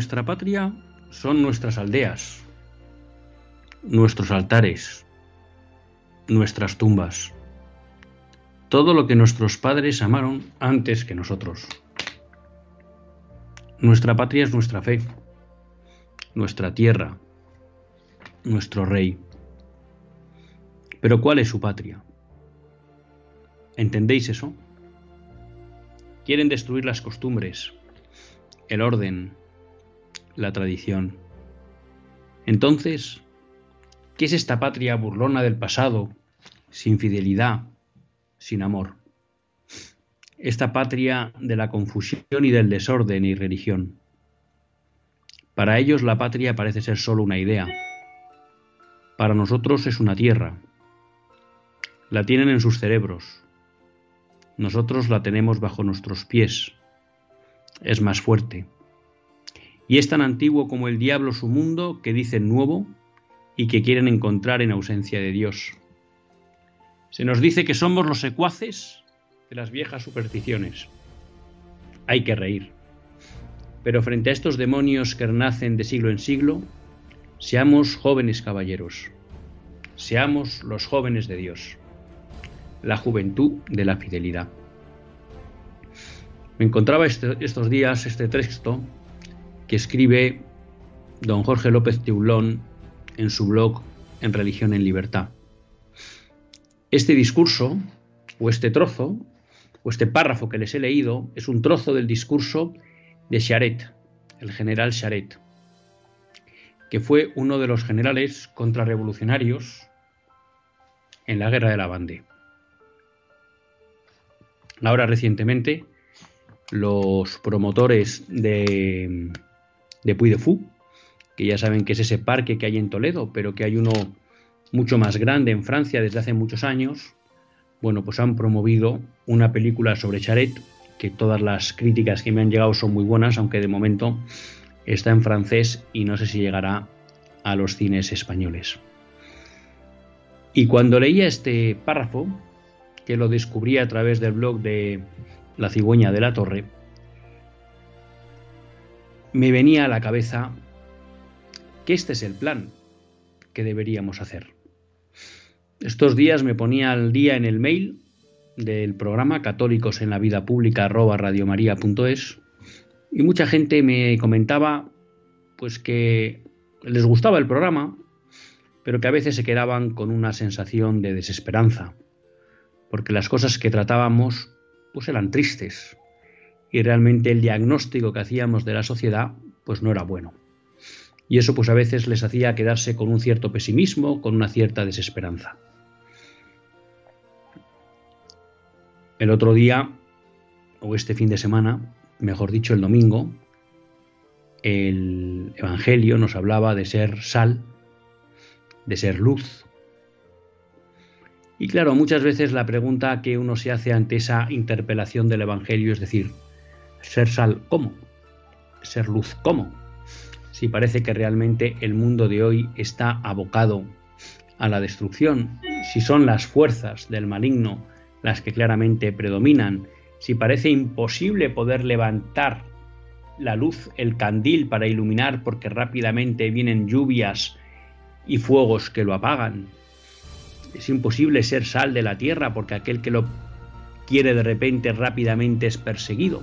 Nuestra patria son nuestras aldeas, nuestros altares, nuestras tumbas, todo lo que nuestros padres amaron antes que nosotros. Nuestra patria es nuestra fe, nuestra tierra, nuestro rey. Pero ¿cuál es su patria? ¿Entendéis eso? Quieren destruir las costumbres, el orden, la tradición. Entonces, ¿qué es esta patria burlona del pasado, sin fidelidad, sin amor? Esta patria de la confusión y del desorden y religión. Para ellos la patria parece ser solo una idea. Para nosotros es una tierra. La tienen en sus cerebros. Nosotros la tenemos bajo nuestros pies. Es más fuerte y es tan antiguo como el diablo su mundo que dicen nuevo y que quieren encontrar en ausencia de Dios. Se nos dice que somos los secuaces de las viejas supersticiones. Hay que reír. Pero frente a estos demonios que renacen de siglo en siglo, seamos jóvenes caballeros, seamos los jóvenes de Dios, la juventud de la fidelidad. Me encontraba este, estos días este texto que escribe don Jorge López Teulón en su blog En Religión en Libertad. Este discurso, o este trozo, o este párrafo que les he leído, es un trozo del discurso de Charet, el general Charet, que fue uno de los generales contrarrevolucionarios en la guerra de la Bande. Ahora recientemente, los promotores de de Puy de Fou, que ya saben que es ese parque que hay en Toledo, pero que hay uno mucho más grande en Francia desde hace muchos años. Bueno, pues han promovido una película sobre Charet, que todas las críticas que me han llegado son muy buenas, aunque de momento está en francés y no sé si llegará a los cines españoles. Y cuando leía este párrafo, que lo descubrí a través del blog de La cigüeña de la torre, me venía a la cabeza que este es el plan que deberíamos hacer. Estos días me ponía al día en el mail del programa católicos en la vida pública y mucha gente me comentaba pues que les gustaba el programa pero que a veces se quedaban con una sensación de desesperanza porque las cosas que tratábamos pues eran tristes y realmente el diagnóstico que hacíamos de la sociedad pues no era bueno. Y eso pues a veces les hacía quedarse con un cierto pesimismo, con una cierta desesperanza. El otro día, o este fin de semana, mejor dicho el domingo, el Evangelio nos hablaba de ser sal, de ser luz. Y claro, muchas veces la pregunta que uno se hace ante esa interpelación del Evangelio es decir, ser sal, ¿cómo? Ser luz, ¿cómo? Si parece que realmente el mundo de hoy está abocado a la destrucción, si son las fuerzas del maligno las que claramente predominan, si parece imposible poder levantar la luz, el candil para iluminar porque rápidamente vienen lluvias y fuegos que lo apagan. Es imposible ser sal de la tierra porque aquel que lo quiere de repente rápidamente es perseguido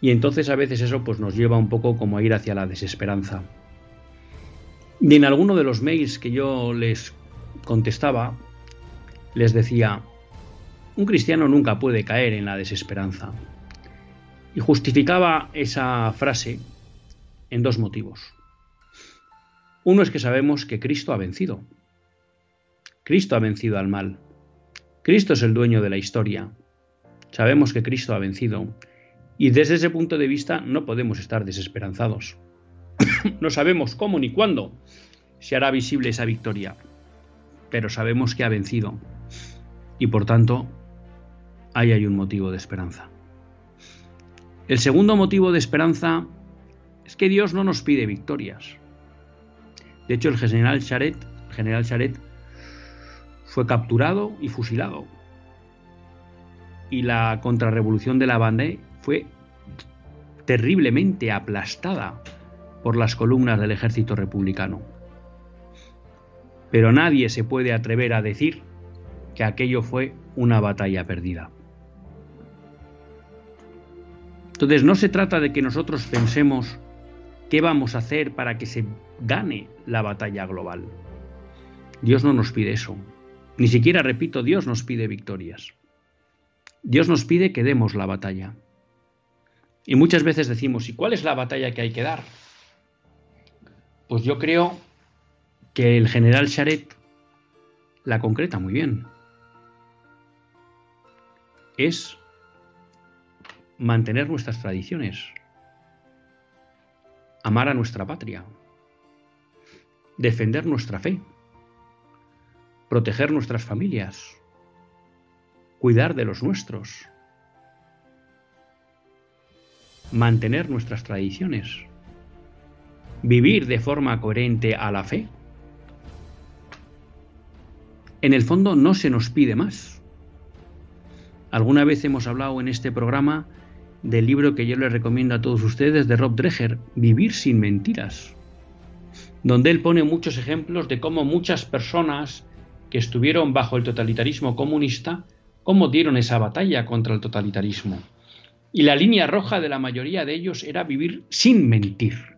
Y entonces a veces eso pues nos lleva un poco como a ir hacia la desesperanza. Y en alguno de los mails que yo les contestaba, les decía, un cristiano nunca puede caer en la desesperanza. Y justificaba esa frase en dos motivos. Uno es que sabemos que Cristo ha vencido. Cristo ha vencido al mal. Cristo es el dueño de la historia. Sabemos que Cristo ha vencido. Y desde ese punto de vista no podemos estar desesperanzados. no sabemos cómo ni cuándo se hará visible esa victoria, pero sabemos que ha vencido. Y por tanto, ahí hay un motivo de esperanza. El segundo motivo de esperanza es que Dios no nos pide victorias. De hecho, el general Charet, general Charet fue capturado y fusilado. Y la contrarrevolución de la Vendée fue terriblemente aplastada por las columnas del ejército republicano. Pero nadie se puede atrever a decir que aquello fue una batalla perdida. Entonces no se trata de que nosotros pensemos qué vamos a hacer para que se gane la batalla global. Dios no nos pide eso. Ni siquiera, repito, Dios nos pide victorias. Dios nos pide que demos la batalla. Y muchas veces decimos, ¿y cuál es la batalla que hay que dar? Pues yo creo que el general Charet la concreta muy bien. Es mantener nuestras tradiciones, amar a nuestra patria, defender nuestra fe, proteger nuestras familias, cuidar de los nuestros, mantener nuestras tradiciones, vivir de forma coherente a la fe. En el fondo no se nos pide más. Alguna vez hemos hablado en este programa del libro que yo les recomiendo a todos ustedes de Rob Dreher, Vivir sin mentiras, donde él pone muchos ejemplos de cómo muchas personas que estuvieron bajo el totalitarismo comunista, cómo dieron esa batalla contra el totalitarismo. Y la línea roja de la mayoría de ellos era vivir sin mentir.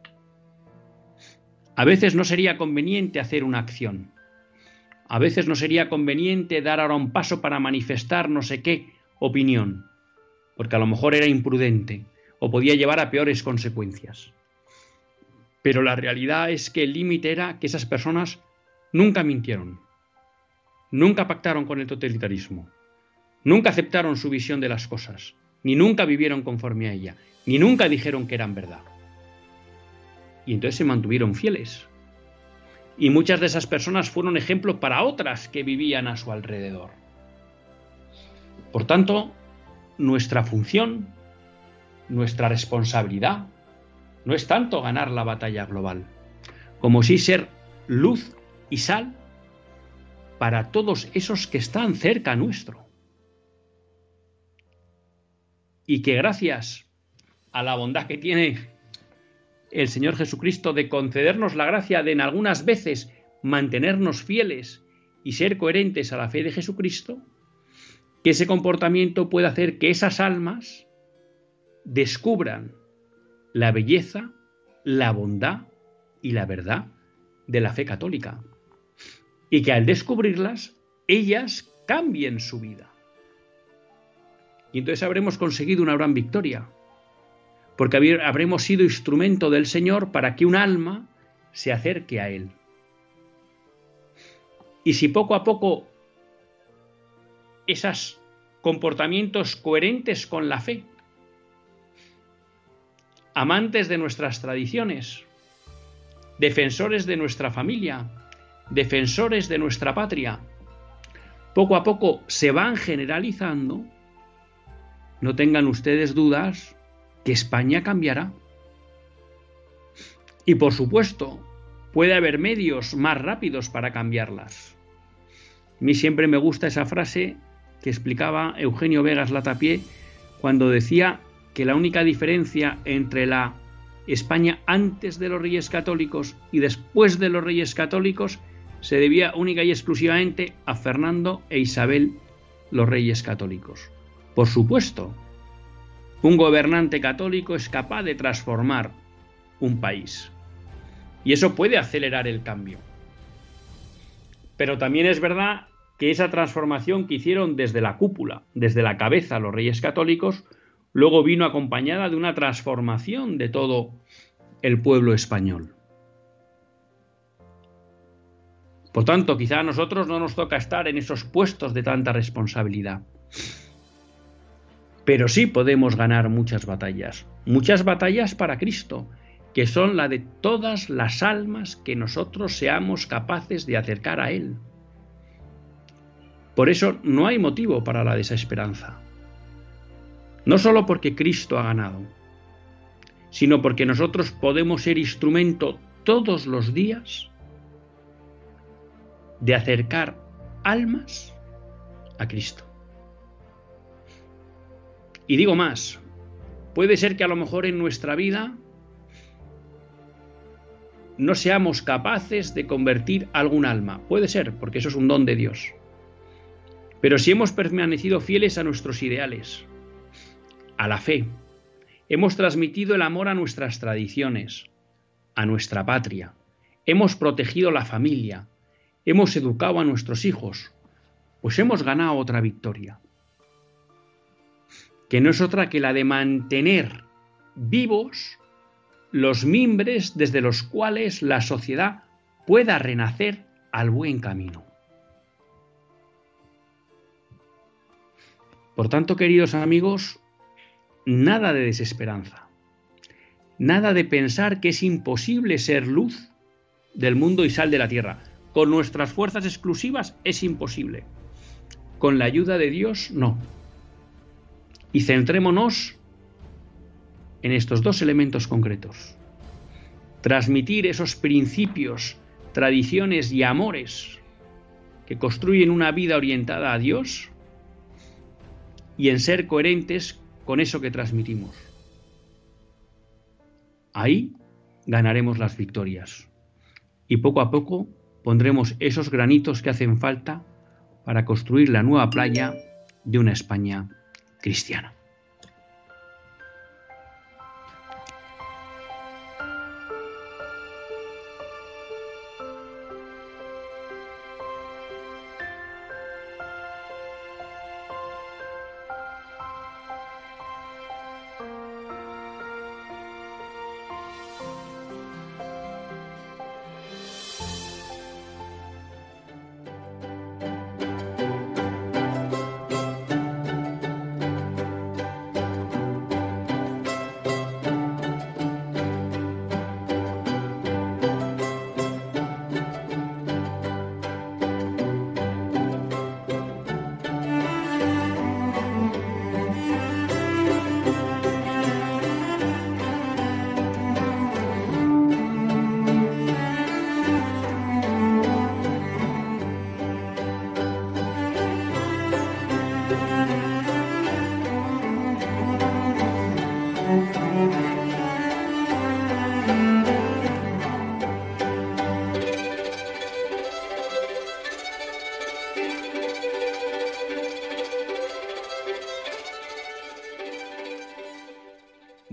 A veces no sería conveniente hacer una acción. A veces no sería conveniente dar ahora un paso para manifestar no sé qué opinión porque a lo mejor era imprudente o podía llevar a peores consecuencias. Pero la realidad es que el límite era que esas personas nunca mintieron, nunca pactaron con el totalitarismo, nunca aceptaron su visión de las cosas, ni nunca vivieron conforme a ella, ni nunca dijeron que eran verdad. Y entonces se mantuvieron fieles. Y muchas de esas personas fueron ejemplo para otras que vivían a su alrededor. Por tanto, nuestra función, nuestra responsabilidad, no es tanto ganar la batalla global, como sí ser luz y sal para todos esos que están cerca nuestro. Y que gracias a la bondad que tiene el Señor Jesucristo de concedernos la gracia de en algunas veces mantenernos fieles y ser coherentes a la fe de Jesucristo, que ese comportamiento puede hacer que esas almas descubran la belleza, la bondad y la verdad de la fe católica. Y que al descubrirlas, ellas cambien su vida. Y entonces habremos conseguido una gran victoria, porque habremos sido instrumento del Señor para que un alma se acerque a Él. Y si poco a poco esos comportamientos coherentes con la fe, amantes de nuestras tradiciones, defensores de nuestra familia, defensores de nuestra patria, poco a poco se van generalizando, no tengan ustedes dudas que España cambiará. Y por supuesto, puede haber medios más rápidos para cambiarlas. A mí siempre me gusta esa frase que explicaba Eugenio Vegas Latapié cuando decía que la única diferencia entre la España antes de los reyes católicos y después de los reyes católicos se debía única y exclusivamente a Fernando e Isabel los reyes católicos. Por supuesto Un gobernante católico es capaz de transformar un país. Y eso puede acelerar el cambio. Pero también es verdad que esa transformación que hicieron desde la cúpula, desde la cabeza los reyes católicos, luego vino acompañada de una transformación de todo el pueblo español. Por tanto, quizá a nosotros no nos toca estar en esos puestos de tanta responsabilidad. Pero sí podemos ganar muchas batallas, muchas batallas para Cristo, que son la de todas las almas que nosotros seamos capaces de acercar a Él. Por eso no hay motivo para la desesperanza. No solo porque Cristo ha ganado, sino porque nosotros podemos ser instrumento todos los días de acercar almas a Cristo. Y digo más, puede ser que a lo mejor en nuestra vida no seamos capaces de convertir algún alma. Puede ser, porque eso es un don de Dios. Pero si hemos permanecido fieles a nuestros ideales, a la fe, hemos transmitido el amor a nuestras tradiciones, a nuestra patria, hemos protegido la familia, hemos educado a nuestros hijos, pues hemos ganado otra victoria, que no es otra que la de mantener vivos los mimbres desde los cuales la sociedad pueda renacer al buen camino. Por tanto, queridos amigos, nada de desesperanza, nada de pensar que es imposible ser luz del mundo y sal de la tierra. Con nuestras fuerzas exclusivas es imposible. Con la ayuda de Dios, no. Y centrémonos en estos dos elementos concretos. Transmitir esos principios, tradiciones y amores que construyen una vida orientada a Dios y en ser coherentes con eso que transmitimos. Ahí ganaremos las victorias y poco a poco pondremos esos granitos que hacen falta para construir la nueva playa de una España cristiana.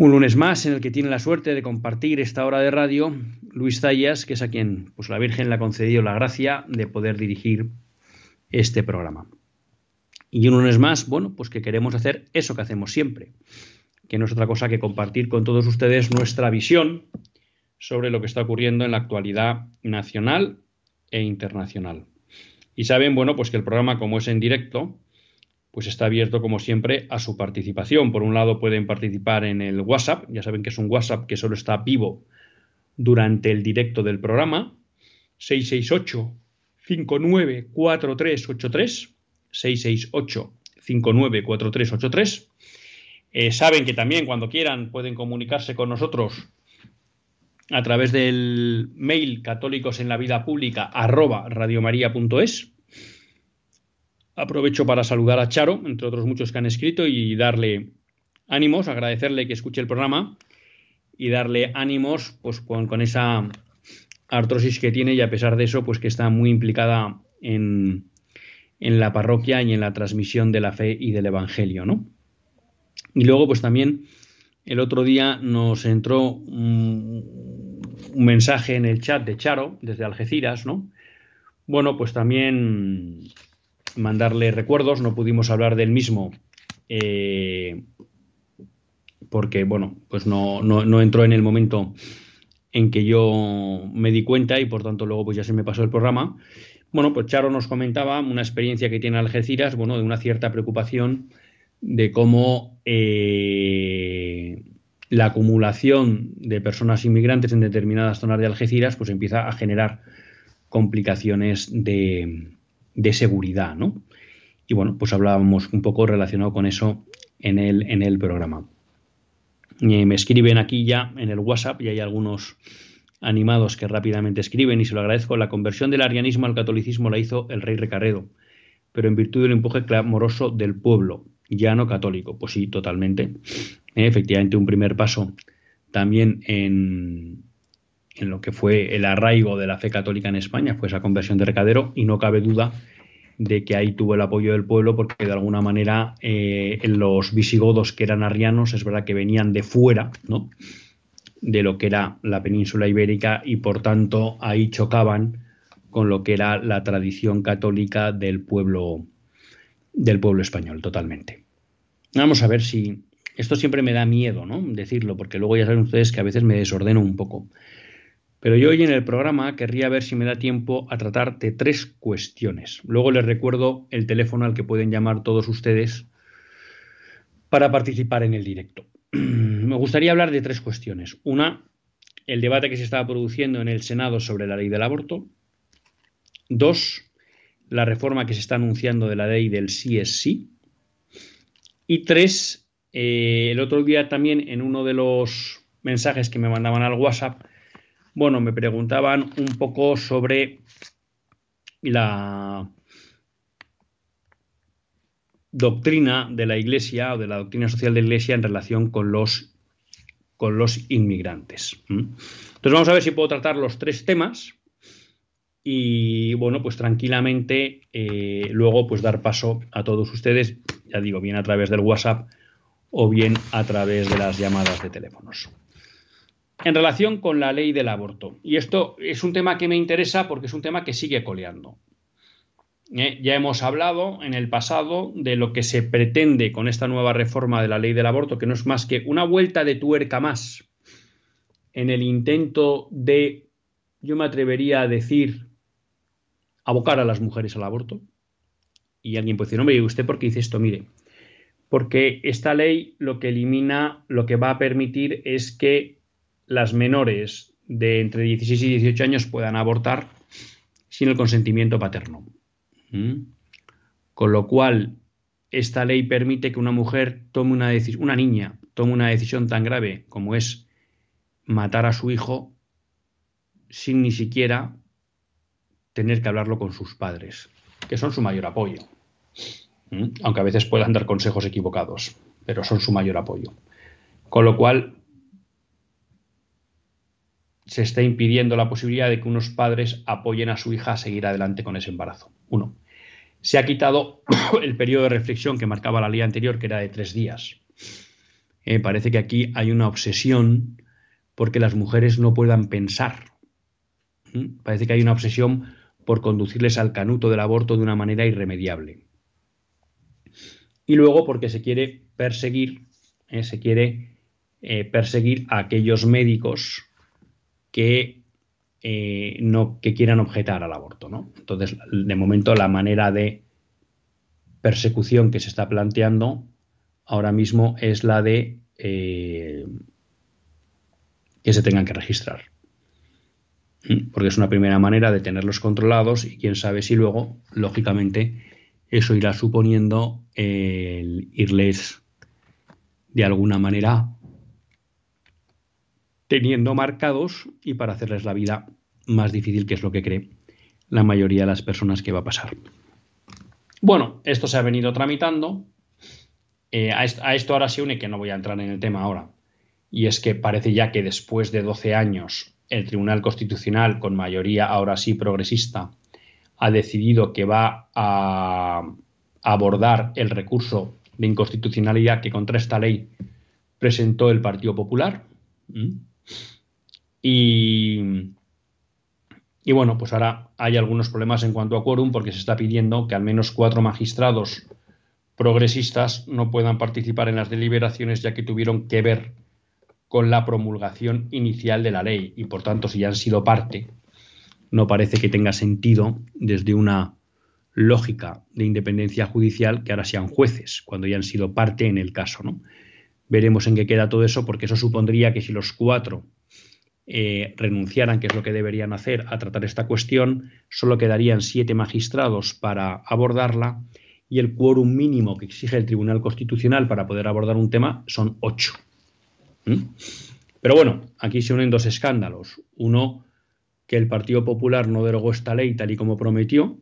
Un lunes más en el que tiene la suerte de compartir esta hora de radio Luis Zayas, que es a quien pues, la Virgen le ha concedido la gracia de poder dirigir este programa. Y un lunes más, bueno, pues que queremos hacer eso que hacemos siempre, que no es otra cosa que compartir con todos ustedes nuestra visión sobre lo que está ocurriendo en la actualidad nacional e internacional. Y saben, bueno, pues que el programa, como es en directo, pues está abierto como siempre a su participación. Por un lado pueden participar en el WhatsApp, ya saben que es un WhatsApp que solo está vivo durante el directo del programa, 668 594383 668 594383. Eh, saben que también cuando quieran pueden comunicarse con nosotros a través del mail católicos en la vida pública arroba radiomaria.es. Aprovecho para saludar a Charo, entre otros muchos que han escrito, y darle ánimos, agradecerle que escuche el programa y darle ánimos pues, con, esa artrosis que tiene y a pesar de eso, pues que está muy implicada en, en la parroquia y en la transmisión de la fe y del Evangelio, ¿no? Y luego, pues también el otro día nos entró un, mensaje en el chat de Charo, desde Algeciras, ¿no? Bueno, pues también mandarle recuerdos, no pudimos hablar del mismo eh, porque, bueno, pues no, no, entró en el momento en que yo me di cuenta y por tanto luego pues ya se me pasó el programa. Bueno, pues Charo nos comentaba una experiencia que tiene Algeciras, bueno, de una cierta preocupación de cómo eh, la acumulación de personas inmigrantes en determinadas zonas de Algeciras pues empieza a generar complicaciones de, seguridad, ¿no? Y bueno, pues hablábamos un poco relacionado con eso en el, en el programa. me escriben aquí ya en el WhatsApp y hay algunos animados que rápidamente escriben y se lo agradezco. La conversión del arianismo al catolicismo la hizo el rey Recaredo, pero en virtud del empuje clamoroso del pueblo no católico. Pues sí, totalmente. Eh, efectivamente, un primer paso también en, en lo que fue el arraigo de la fe católica en España fue esa conversión de recadero y no cabe duda de que ahí tuvo el apoyo del pueblo porque de alguna manera eh, los visigodos que eran arrianos es verdad que venían de fuera de lo que era la península ibérica y por tanto ahí chocaban con lo que era la tradición católica del pueblo del pueblo español, totalmente. Vamos a ver si. Esto siempre me da miedo, ¿no? Decirlo, porque luego ya saben ustedes que a veces me desordeno un poco. Pero yo hoy en el programa querría ver si me da tiempo a tratar de tres cuestiones. Luego les recuerdo el teléfono al que pueden llamar todos ustedes para participar en el directo. me gustaría hablar de tres cuestiones. Una, el debate que se estaba produciendo en el Senado sobre la ley del aborto. Dos, la reforma que se está anunciando de la ley del sí es sí. Y tres, eh, el otro día también en uno de los mensajes que me mandaban al WhatsApp, bueno, me preguntaban un poco sobre la doctrina de la Iglesia o de la doctrina social de la Iglesia en relación con los, con los inmigrantes. Entonces vamos a ver si puedo tratar los tres temas y bueno, pues tranquilamente eh, luego pues dar paso a todos ustedes, ya digo, bien a través del WhatsApp o bien a través de las llamadas de teléfonos. En relación con la ley del aborto, y esto es un tema que me interesa porque es un tema que sigue coleando. Eh, ya hemos hablado en el pasado de lo que se pretende con esta nueva reforma de la ley del aborto, que no es más que una vuelta de tuerca más en el intento de, yo me atrevería a decir, abocar a las mujeres al aborto. Y alguien puede decir, me diga usted por qué dice esto, mire, porque esta ley lo que elimina, lo que va a permitir es que las menores de entre 16 y 18 años puedan abortar sin el consentimiento paterno. ¿Mm? Con lo cual, esta ley permite que una mujer tome una decisión, una niña tome una decisión tan grave como es matar a su hijo sin ni siquiera tener que hablarlo con sus padres, que son su mayor apoyo. ¿Mm? Aunque a veces puedan dar consejos equivocados, pero son su mayor apoyo. Con lo cual, se está impidiendo la posibilidad de que unos padres apoyen a su hija a seguir adelante con ese embarazo. Uno. Se ha quitado el periodo de reflexión que marcaba la ley anterior, que era de tres días. Eh, parece que aquí hay una obsesión porque las mujeres no puedan pensar. ¿Mm? Parece que hay una obsesión por conducirles al canuto del aborto de una manera irremediable. Y luego porque se quiere perseguir, eh, se quiere eh, perseguir a aquellos médicos que eh, no que quieran objetar al aborto, ¿no? Entonces, de momento, la manera de persecución que se está planteando ahora mismo es la de que se tengan que registrar. Porque es una primera manera de tenerlos controlados y quién sabe si luego, lógicamente, eso irá suponiendo el irles de alguna manera teniendo marcados y para hacerles la vida más difícil, que es lo que cree la mayoría de las personas que va a pasar. Bueno, esto se ha venido tramitando. Eh, a, esto, ahora se une, que no voy a entrar en el tema ahora, y es que parece ya que después de 12 años el Tribunal Constitucional, con mayoría ahora sí progresista, ha decidido que va a abordar el recurso de inconstitucionalidad que contra esta ley presentó el Partido Popular. Y, y bueno, pues ahora hay algunos problemas en cuanto a quórum porque se está pidiendo que al menos cuatro magistrados progresistas no puedan participar en las deliberaciones ya que tuvieron que ver con la promulgación inicial de la ley y por tanto si ya han sido parte no parece que tenga sentido desde una lógica de independencia judicial que ahora sean jueces cuando ya han sido parte en el caso, ¿no? Veremos en qué queda todo eso porque eso supondría que si los cuatro eh, renunciaran, que es lo que deberían hacer, a tratar esta cuestión, solo quedarían siete magistrados para abordarla y el quórum mínimo que exige el Tribunal Constitucional para poder abordar un tema son ocho. ¿Mm? Pero bueno, aquí se unen dos escándalos. Uno, que el Partido Popular no derogó esta ley tal y como prometió.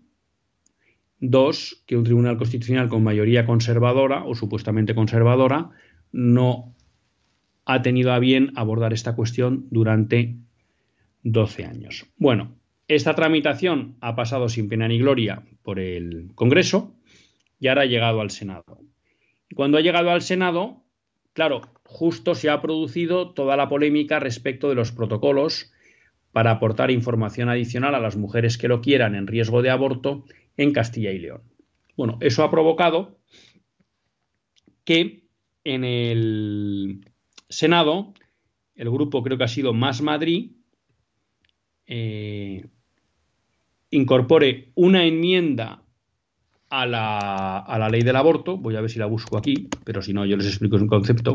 Dos, que un Tribunal Constitucional con mayoría conservadora o supuestamente conservadora no ha tenido a bien abordar esta cuestión durante 12 años. Bueno, esta tramitación ha pasado sin pena ni gloria por el Congreso y ahora ha llegado al Senado. Y cuando ha llegado al Senado, claro, justo se ha producido toda la polémica respecto de los protocolos para aportar información adicional a las mujeres que lo quieran en riesgo de aborto en Castilla y León. Bueno, eso ha provocado que en el Senado, el grupo creo que ha sido Más Madrid, eh, incorpore una enmienda a la, a la, ley del aborto. Voy a ver si la busco aquí, pero si no, yo les explico un concepto.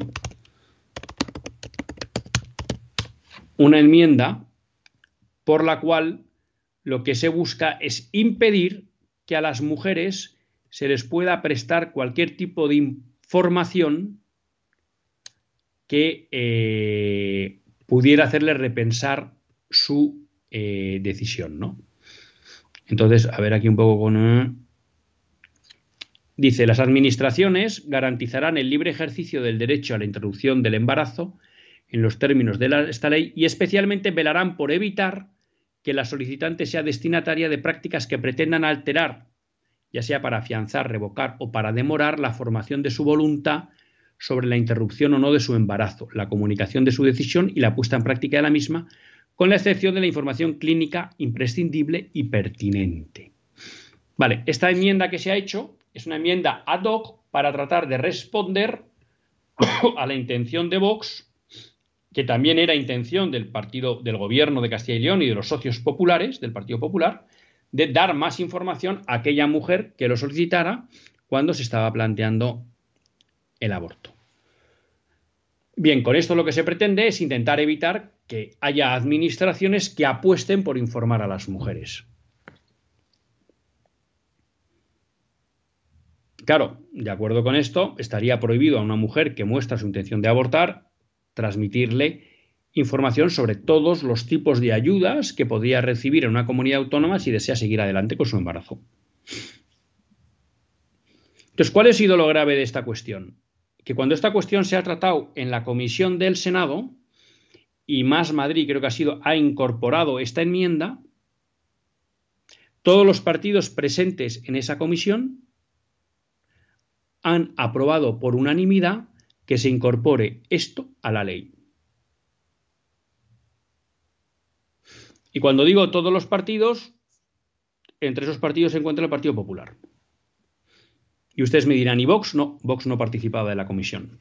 Una enmienda por la cual lo que se busca es impedir que a las mujeres se les pueda prestar cualquier tipo de información que eh, pudiera hacerle repensar su eh, decisión, ¿no? Entonces, a ver aquí un poco con... Eh, dice, las administraciones garantizarán el libre ejercicio del derecho a la interrupción del embarazo en los términos de esta ley y especialmente velarán por evitar que la solicitante sea destinataria de prácticas que pretendan alterar, ya sea para afianzar, revocar o para demorar la formación de su voluntad sobre la interrupción o no de su embarazo, la comunicación de su decisión y la puesta en práctica de la misma, con la excepción de la información clínica imprescindible y pertinente. Vale, esta enmienda que se ha hecho es una enmienda ad hoc para tratar de responder a la intención de Vox, que también era intención del partido del gobierno de Castilla y León y de los socios populares del Partido Popular, de dar más información a aquella mujer que lo solicitara cuando se estaba planteando el aborto. Bien, con esto lo que se pretende es intentar evitar que haya administraciones que apuesten por informar a las mujeres. Claro, de acuerdo con esto, estaría prohibido a una mujer que muestra su intención de abortar transmitirle información sobre todos los tipos de ayudas que podría recibir en una comunidad autónoma si desea seguir adelante con su embarazo. Entonces, ¿cuál ha sido lo grave de esta cuestión? Que cuando esta cuestión se ha tratado en la comisión del Senado, y más Madrid creo que ha sido, ha incorporado esta enmienda, todos los partidos presentes en esa comisión han aprobado por unanimidad que se incorpore esto a la ley. Y cuando digo todos los partidos, entre esos partidos se encuentra el Partido Popular. Y ustedes me dirán, ¿y Vox? No, Vox no participaba de la comisión.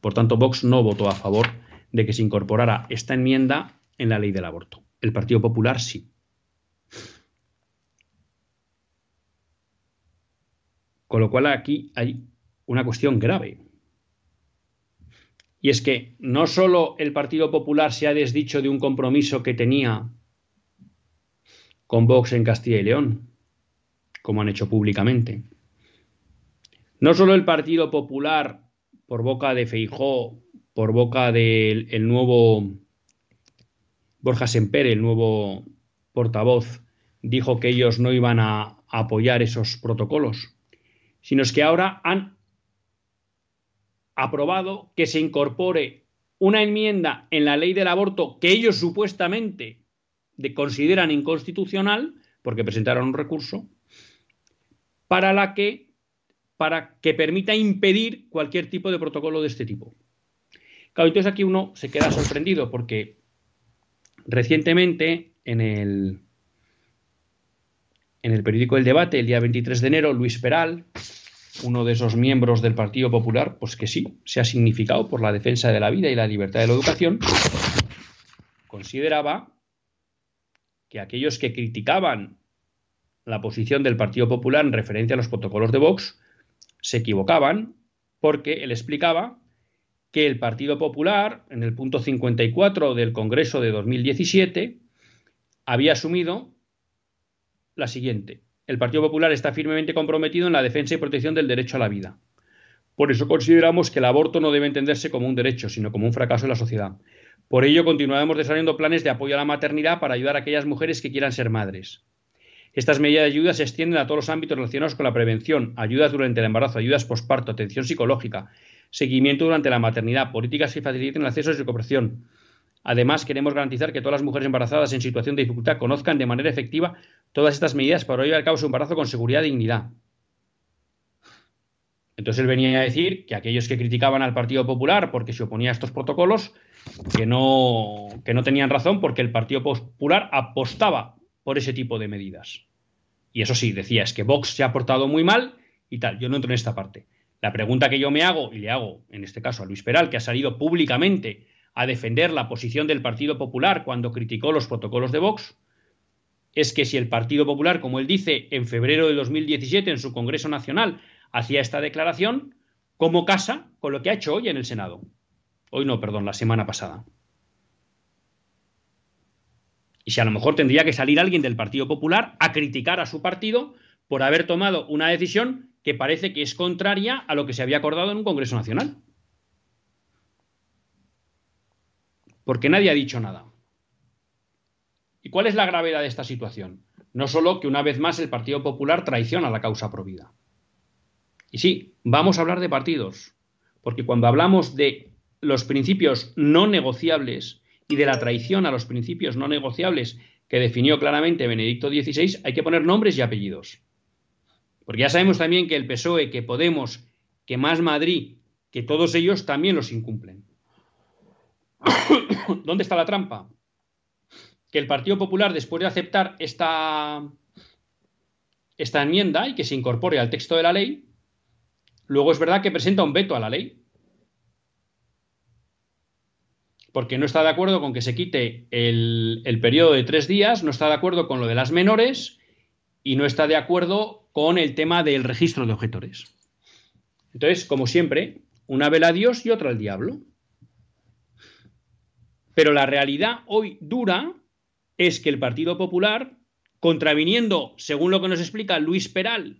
Por tanto, Vox no votó a favor de que se incorporara esta enmienda en la ley del aborto. El Partido Popular sí. Con lo cual aquí hay una cuestión grave. Y es que no solo el Partido Popular se ha desdicho de un compromiso que tenía con Vox en Castilla y León, como han hecho públicamente, No solo el Partido Popular, por boca de Feijó, por boca del nuevo Borja Semper, el nuevo portavoz, dijo que ellos no iban a apoyar esos protocolos, sino que ahora han aprobado que se incorpore una enmienda en la ley del aborto que ellos supuestamente consideran inconstitucional, porque presentaron un recurso, para la que para que permita impedir cualquier tipo de protocolo de este tipo. Claro, entonces aquí uno se queda sorprendido porque recientemente en el en el periódico El Debate, el día 23 de enero, Luis Peral, uno de esos miembros del Partido Popular, pues que sí, se ha significado por la defensa de la vida y la libertad de la educación, consideraba que aquellos que criticaban la posición del Partido Popular en referencia a los protocolos de Vox se equivocaban porque él explicaba que el Partido Popular, en el punto 54 del Congreso de 2017, había asumido la siguiente. El Partido Popular está firmemente comprometido en la defensa y protección del derecho a la vida. Por eso consideramos que el aborto no debe entenderse como un derecho, sino como un fracaso de la sociedad. Por ello continuaremos desarrollando planes de apoyo a la maternidad para ayudar a aquellas mujeres que quieran ser madres. Estas medidas de ayuda se extienden a todos los ámbitos relacionados con la prevención, ayudas durante el embarazo, ayudas posparto, atención psicológica, seguimiento durante la maternidad, políticas que faciliten el acceso a la cooperación, Además, queremos garantizar que todas las mujeres embarazadas en situación de dificultad conozcan de manera efectiva todas estas medidas para llevar a cabo su embarazo con seguridad y dignidad. Entonces él venía a decir que aquellos que criticaban al Partido Popular porque se oponía a estos protocolos, que no, que no tenían razón porque el Partido Popular apostaba por ese tipo de medidas. Y eso sí, decía, es que Vox se ha portado muy mal y tal. Yo no entro en esta parte. La pregunta que yo me hago, y le hago en este caso a Luis Peral, que ha salido públicamente a defender la posición del Partido Popular cuando criticó los protocolos de Vox, es que si el Partido Popular, como él dice, en febrero de 2017 en su Congreso Nacional hacía esta declaración, ¿cómo casa con lo que ha hecho hoy en el Senado? Hoy no, perdón, la semana pasada. Y si a lo mejor tendría que salir alguien del Partido Popular a criticar a su partido por haber tomado una decisión que parece que es contraria a lo que se había acordado en un Congreso Nacional. porque nadie ha dicho nada. ¿Y cuál es la gravedad de esta situación? No solo que una vez más el Partido Popular traiciona la causa provida. Y sí, vamos a hablar de partidos, porque cuando hablamos de los principios no negociables y de la traición a los principios no negociables que definió claramente Benedicto XVI, hay que poner nombres y apellidos. Porque ya sabemos también que el PSOE, que Podemos, que Más Madrid, que todos ellos también los incumplen. ¿Dónde está la trampa? Que el Partido Popular, después de aceptar esta, esta enmienda y que se incorpore al texto de la ley, luego es verdad que presenta un veto a la ley. Porque no está de acuerdo con que se quite el, periodo de tres días, no está de acuerdo con lo de las menores y no está de acuerdo con el tema del registro de objetores. Entonces, como siempre, una vela a Dios y otra al diablo. Pero la realidad hoy dura es que el Partido Popular, contraviniendo, según lo que nos explica Luis Peral,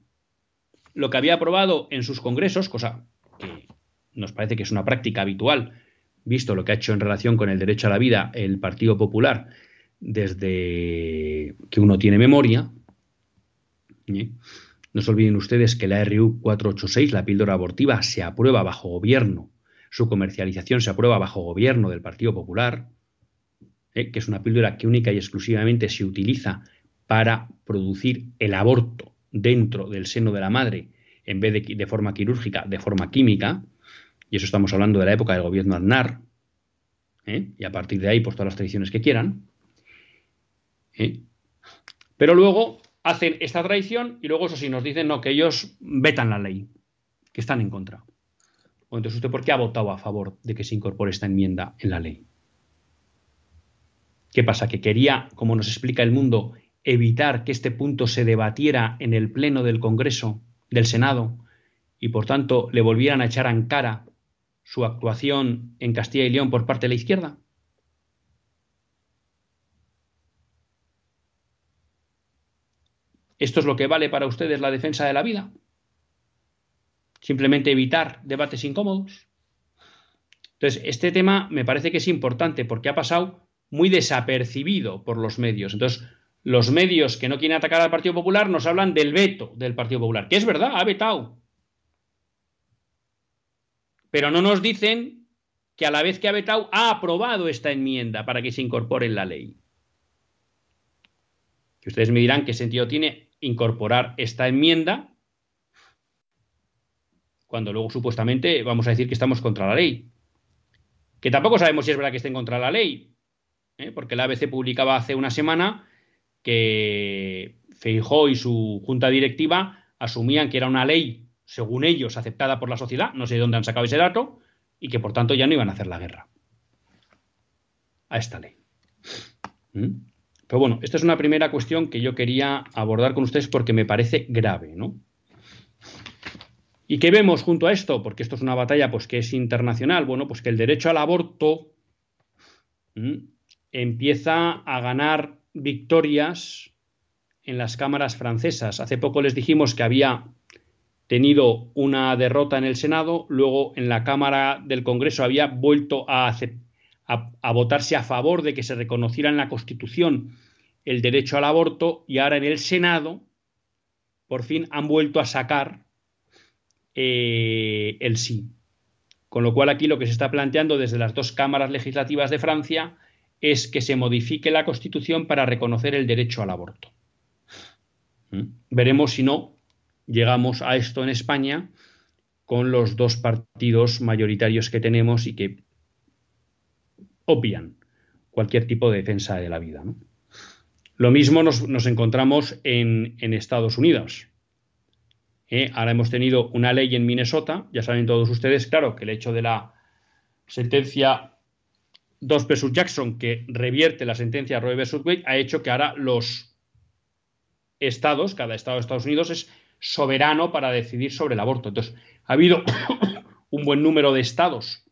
lo que había aprobado en sus congresos, cosa que nos parece que es una práctica habitual, visto lo que ha hecho en relación con el derecho a la vida el Partido Popular desde que uno tiene memoria. ¿eh? No se olviden ustedes que la RU 486, la píldora abortiva, se aprueba bajo gobierno su comercialización se aprueba bajo gobierno del Partido Popular, ¿eh? que es una píldora que única y exclusivamente se utiliza para producir el aborto dentro del seno de la madre, en vez de, de forma quirúrgica, de forma química, y eso estamos hablando de la época del gobierno Aznar, ¿eh? y a partir de ahí, pues todas las tradiciones que quieran. ¿eh? Pero luego hacen esta traición y luego eso sí nos dicen no, que ellos vetan la ley, que están en contra. O entonces, ¿usted por qué ha votado a favor de que se incorpore esta enmienda en la ley? ¿Qué pasa? Que quería, como nos explica el mundo, evitar que este punto se debatiera en el Pleno del Congreso, del Senado, y por tanto le volvieran a echar en cara su actuación en Castilla y León por parte de la izquierda? ¿Esto es lo que vale para ustedes la defensa de la vida? simplemente evitar debates incómodos. Entonces, este tema me parece que es importante porque ha pasado muy desapercibido por los medios. Entonces, los medios que no quieren atacar al Partido Popular nos hablan del veto del Partido Popular, que es verdad, ha vetado. Pero no nos dicen que a la vez que ha vetado ha aprobado esta enmienda para que se incorpore en la ley. Que ustedes me dirán qué sentido tiene incorporar esta enmienda cuando luego supuestamente vamos a decir que estamos contra la ley. Que tampoco sabemos si es verdad que estén contra la ley, ¿eh? porque la ABC publicaba hace una semana que Feijó y su junta directiva asumían que era una ley, según ellos, aceptada por la sociedad, no sé de dónde han sacado ese dato, y que por tanto ya no iban a hacer la guerra a esta ley. ¿Mm? Pero bueno, esta es una primera cuestión que yo quería abordar con ustedes porque me parece grave, ¿no? ¿Y qué vemos junto a esto? Porque esto es una batalla pues, que es internacional. Bueno, pues que el derecho al aborto empieza a ganar victorias en las cámaras francesas. Hace poco les dijimos que había tenido una derrota en el Senado, luego en la Cámara del Congreso había vuelto a, votarse a favor de que se reconociera en la Constitución el derecho al aborto y ahora en el Senado por fin han vuelto a sacar eh, el sí. Con lo cual aquí lo que se está planteando desde las dos cámaras legislativas de Francia es que se modifique la Constitución para reconocer el derecho al aborto. ¿Mm? Veremos si no llegamos a esto en España con los dos partidos mayoritarios que tenemos y que obvian cualquier tipo de defensa de la vida. Lo mismo nos, encontramos en, Estados Unidos. ¿Eh? Ahora hemos tenido una ley en Minnesota, ya saben todos ustedes, claro, que el hecho de la sentencia 2 versus Jackson, que revierte la sentencia Roe versus Wade, ha hecho que ahora los estados, cada estado de Estados Unidos es soberano para decidir sobre el aborto. Entonces, ha habido un buen número de estados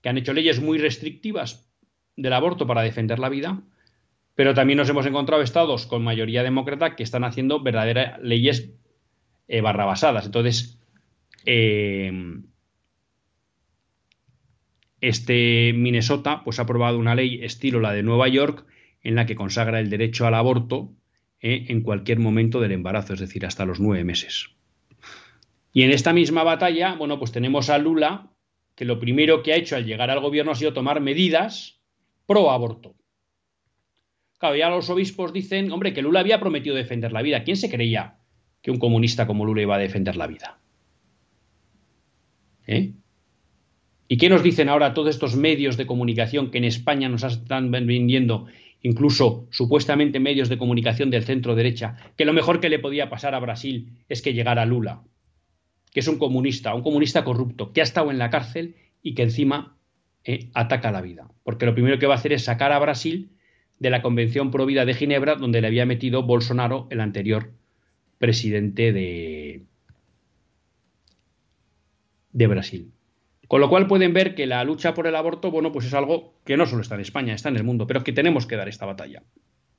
que han hecho leyes muy restrictivas del aborto para defender la vida, pero también nos hemos encontrado estados con mayoría demócrata que están haciendo verdaderas leyes eh, barrabasadas. Entonces, eh, este Minnesota pues, ha aprobado una ley estilo la de Nueva York en la que consagra el derecho al aborto eh, en cualquier momento del embarazo, es decir, hasta los nueve meses. Y en esta misma batalla, bueno, pues tenemos a Lula, que lo primero que ha hecho al llegar al gobierno ha sido tomar medidas pro aborto. Claro, ya los obispos dicen, hombre, que Lula había prometido defender la vida. ¿Quién se creía que un comunista como Lula iba a defender la vida? ¿Eh? ¿Y qué nos dicen ahora todos estos medios de comunicación que en España nos están vendiendo incluso supuestamente medios de comunicación del centro derecha, que lo mejor que le podía pasar a Brasil es que llegara Lula, que es un comunista, un comunista corrupto, que ha estado en la cárcel y que encima eh, ataca la vida. Porque lo primero que va a hacer es sacar a Brasil de la Convención Pro Vida de Ginebra, donde le había metido Bolsonaro, el anterior presidente de, de Brasil. Con lo cual pueden ver que la lucha por el aborto, bueno, pues es algo que no solo está en España, está en el mundo, pero que tenemos que dar esta batalla.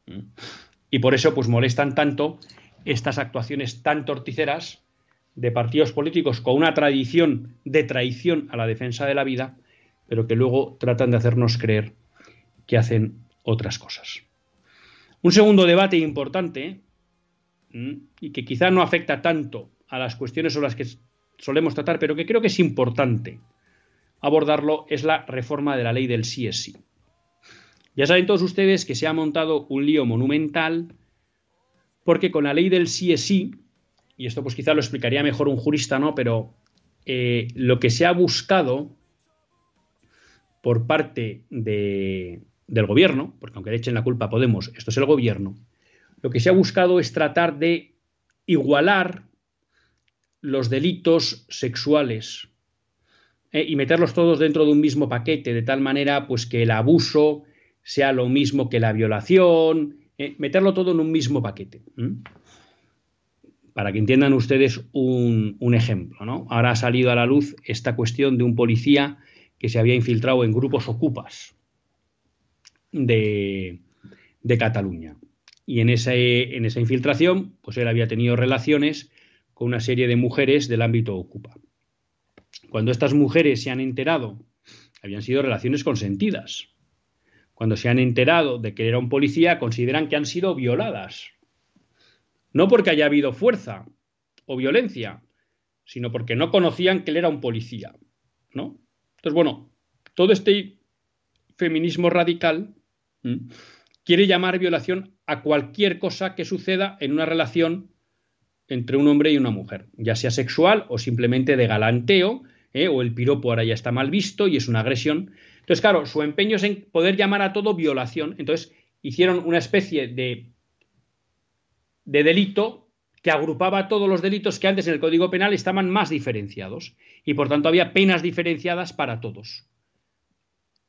¿Mm? Y por eso, pues molestan tanto estas actuaciones tan torticeras de partidos políticos con una tradición de traición a la defensa de la vida, pero que luego tratan de hacernos creer que hacen otras cosas. Un segundo debate importante, y que quizá no afecta tanto a las cuestiones sobre las que solemos tratar, pero que creo que es importante abordarlo es la reforma de la ley del sí es sí. Ya saben todos ustedes que se ha montado un lío monumental porque con la ley del sí es sí, y esto pues quizá lo explicaría mejor un jurista, ¿no? Pero eh, lo que se ha buscado por parte de, del gobierno, porque aunque le echen la culpa Podemos, esto es el gobierno, lo que se ha buscado es tratar de igualar los delitos sexuales eh, y meterlos todos dentro de un mismo paquete, de tal manera pues que el abuso sea lo mismo que la violación, eh, meterlo todo en un mismo paquete. Para que entiendan ustedes un, ejemplo, ¿no? Ahora ha salido a la luz esta cuestión de un policía que se había infiltrado en grupos ocupas de, de Cataluña. Y en, ese, en esa infiltración, pues él había tenido relaciones con una serie de mujeres del ámbito Ocupa. Cuando estas mujeres se han enterado, habían sido relaciones consentidas. Cuando se han enterado de que era un policía, consideran que han sido violadas. No porque haya habido fuerza o violencia, sino porque no conocían que él era un policía. ¿no? Entonces, bueno, todo este feminismo radical quiere llamar violación a cualquier cosa que suceda en una relación entre un hombre y una mujer, ya sea sexual o simplemente de galanteo, ¿eh? o el piropo ahora ya está mal visto y es una agresión. Entonces, claro, su empeño es en poder llamar a todo violación. Entonces, hicieron una especie de, de delito que agrupaba todos los delitos que antes en el Código Penal estaban más diferenciados y por tanto había penas diferenciadas para todos.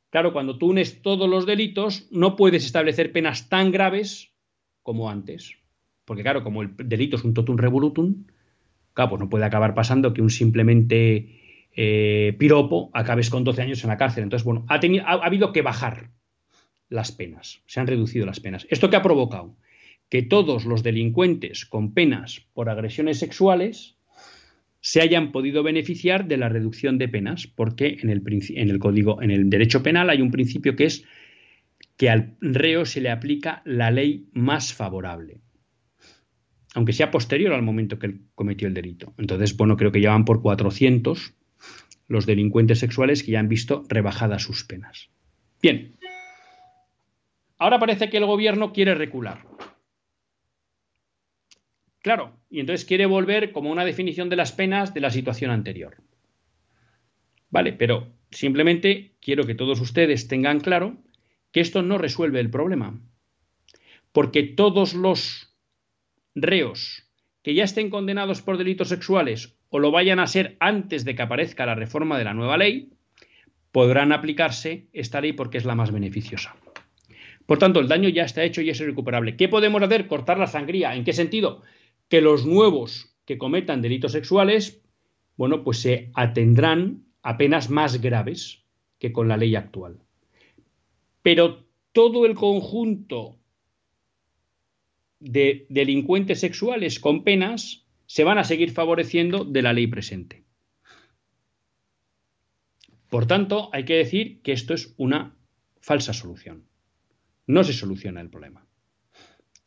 Claro, cuando tú unes todos los delitos, no puedes establecer penas tan graves como antes. Porque claro, como el delito es un totum revolutum, claro, pues no puede acabar pasando que un simplemente eh, piropo acabes con 12 años en la cárcel. Entonces, bueno, ha, ha, habido que bajar las penas, se han reducido las penas. ¿Esto qué ha provocado? Que todos los delincuentes con penas por agresiones sexuales se hayan podido beneficiar de la reducción de penas, porque en el, en el código, en el derecho penal hay un principio que es que al reo se le aplica la ley más favorable, aunque sea posterior al momento que cometió el delito. Entonces, bueno, creo que ya van por 400 los delincuentes sexuales que ya han visto rebajadas sus penas. Bien, ahora parece que el gobierno quiere recular. Claro, y entonces quiere volver como una definición de las penas de la situación anterior. Vale, pero simplemente quiero que todos ustedes tengan claro que esto no resuelve el problema. Porque todos los reos que ya estén condenados por delitos sexuales o lo vayan a ser antes de que aparezca la reforma de la nueva ley, podrán aplicarse esta ley porque es la más beneficiosa. Por tanto, el daño ya está hecho y es irrecuperable. ¿Qué podemos hacer? Cortar la sangría. ¿En qué sentido? que los nuevos que cometan delitos sexuales, bueno, pues se atendrán a penas más graves que con la ley actual. Pero todo el conjunto de delincuentes sexuales con penas se van a seguir favoreciendo de la ley presente. Por tanto, hay que decir que esto es una falsa solución. No se soluciona el problema.